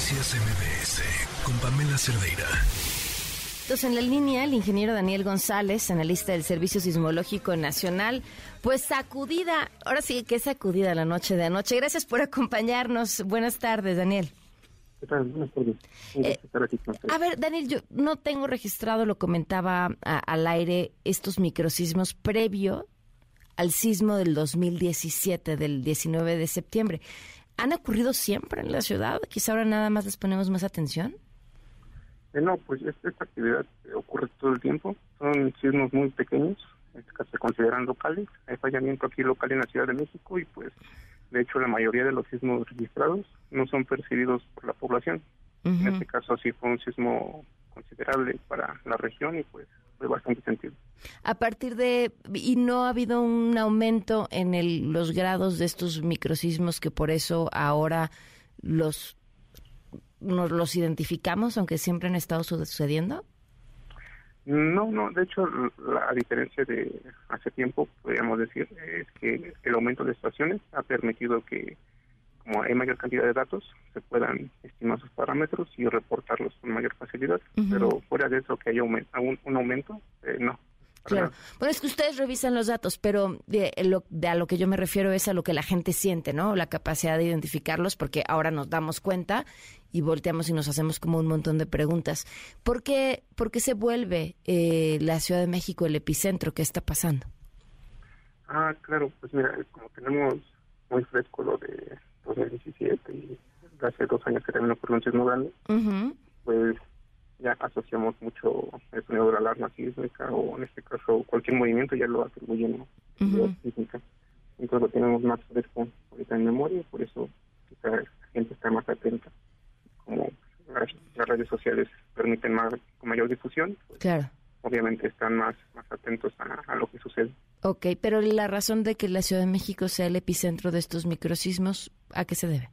Noticias MBS con Pamela Cerdeira. Entonces, en la línea, el ingeniero Daniel González, analista del Servicio Sismológico Nacional, pues sacudida, ahora sí que sacudida la noche de anoche. Gracias por acompañarnos. Buenas tardes, Daniel. ¿Qué tal? Buenas tardes. Eh, a ver, Daniel, yo no tengo registrado, lo comentaba al aire, estos microsismos previo al sismo del 2017, del 19 de septiembre. ¿Han ocurrido siempre en la ciudad? Quizá ahora nada más les ponemos más atención. Eh, no, pues esta, actividad ocurre todo el tiempo. Son sismos muy pequeños, se consideran locales. Hay fallamiento aquí local en la Ciudad de México y pues de hecho la mayoría de los sismos registrados no son percibidos por la población. En este caso sí fue un sismo considerable para la región y pues bastante sentido. A partir de, y no ha habido un aumento en el, los grados de estos microsismos que por eso ahora los nos los identificamos, aunque siempre han estado sucediendo. No, no, de hecho la diferencia de hace tiempo, podríamos decir, es que el aumento de estaciones ha permitido que como hay mayor cantidad de datos, se puedan estimar sus parámetros y reportarlos con mayor facilidad. Pero fuera de eso, que haya un, un aumento, eh, no. Claro. Bueno, es que ustedes revisan los datos, pero de, lo, de a lo que yo me refiero es a lo que la gente siente, ¿no? La capacidad de identificarlos, porque ahora nos damos cuenta y volteamos y nos hacemos como un montón de preguntas. ¿Por qué, por qué se vuelve eh, la Ciudad de México el epicentro? ¿Qué está pasando? Ah, claro, pues mira, como tenemos muy fresco lo de 2017 y hace dos años que también ocurrió un sismo grande, pues ya asociamos mucho el sonido de la alarma sísmica o en este caso cualquier movimiento ya lo atribuyen a sísmica. Entonces lo tenemos más fresco ahorita en memoria y por eso la gente está más atenta. Como las, redes sociales permiten más con mayor difusión, pues, claro. obviamente están más, más atentos a, a lo que sucede. Ok, pero la razón de que la Ciudad de México sea el epicentro de estos microsismos, ¿a qué se debe?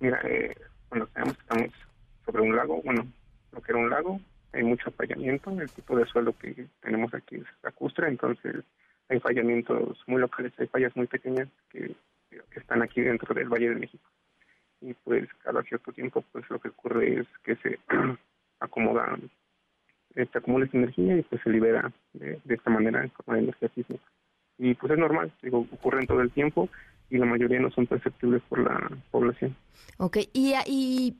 Mira, eh, sabemos que estamos sobre un lago, bueno, lo que era un lago, hay mucho fallamiento, el tipo de suelo que tenemos aquí es lacustre, entonces hay fallamientos muy locales, hay fallas muy pequeñas que, están aquí dentro del Valle de México. Y pues cada cierto tiempo pues lo que ocurre es que se acomoda, se acumula esta energía y pues se libera de, esta manera en forma de energía sísmica. Y pues es normal, digo, ocurren todo el tiempo y la mayoría no son perceptibles por la población. Ok, y, y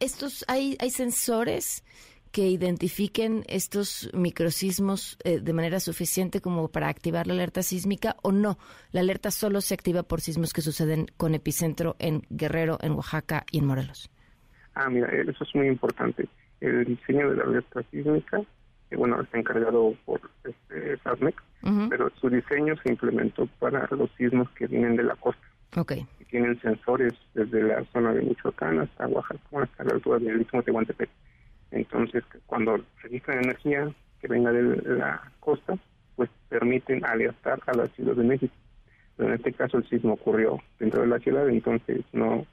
estos hay, hay sensores que identifiquen estos microsismos eh, de manera suficiente como para activar la alerta sísmica o no. La alerta solo se activa por sismos que suceden con epicentro en Guerrero, en Oaxaca y en Morelos. Ah, mira, eso es muy importante. El diseño de la alerta sísmica, que bueno, está encargado por este, SASMEC, pero su diseño se implementó para los sismos que vienen de la costa. Okay. tienen sensores desde la zona de Michoacán hasta Oaxaca, hasta la altura del Istmo de Tehuantepec. Entonces, cuando registran energía que venga de la costa, pues permiten alertar a la Ciudad de México. Pero en este caso el sismo ocurrió dentro de la ciudad, entonces no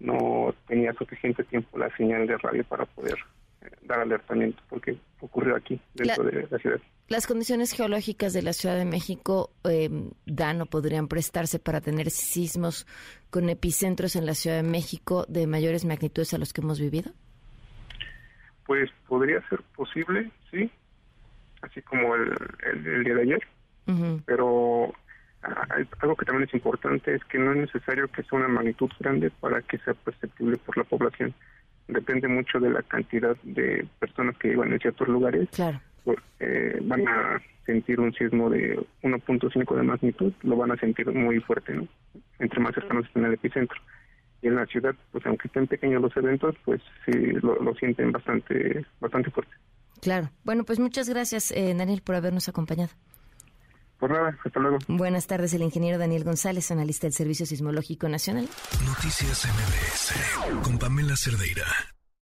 no tenía suficiente tiempo la señal de radio para poder dar alertamiento, porque ocurrió aquí, dentro de la ciudad. ¿Las condiciones geológicas de la Ciudad de México em, dan o podrían prestarse para tener sismos con epicentros en la Ciudad de México de mayores magnitudes a los que hemos vivido? Pues podría ser posible, sí, así como el, el, día de ayer, pero algo que también es importante es que no es necesario que sea una magnitud grande para que sea perceptible por la población. Depende mucho de la cantidad de personas que vivan en ciertos lugares. Claro eh, van a sentir un sismo de 1.5 de magnitud, lo van a sentir muy fuerte, ¿no? Entre más cercanos estén al epicentro. Y en la ciudad, pues aunque estén pequeños los eventos, pues sí lo, sienten bastante, bastante fuerte. Claro. Bueno, pues muchas gracias, eh, Daniel, por habernos acompañado. Por nada, hasta luego. Buenas tardes, el ingeniero Daniel González, analista del Servicio Sismológico Nacional. Noticias MBS con Pamela Cerdeira.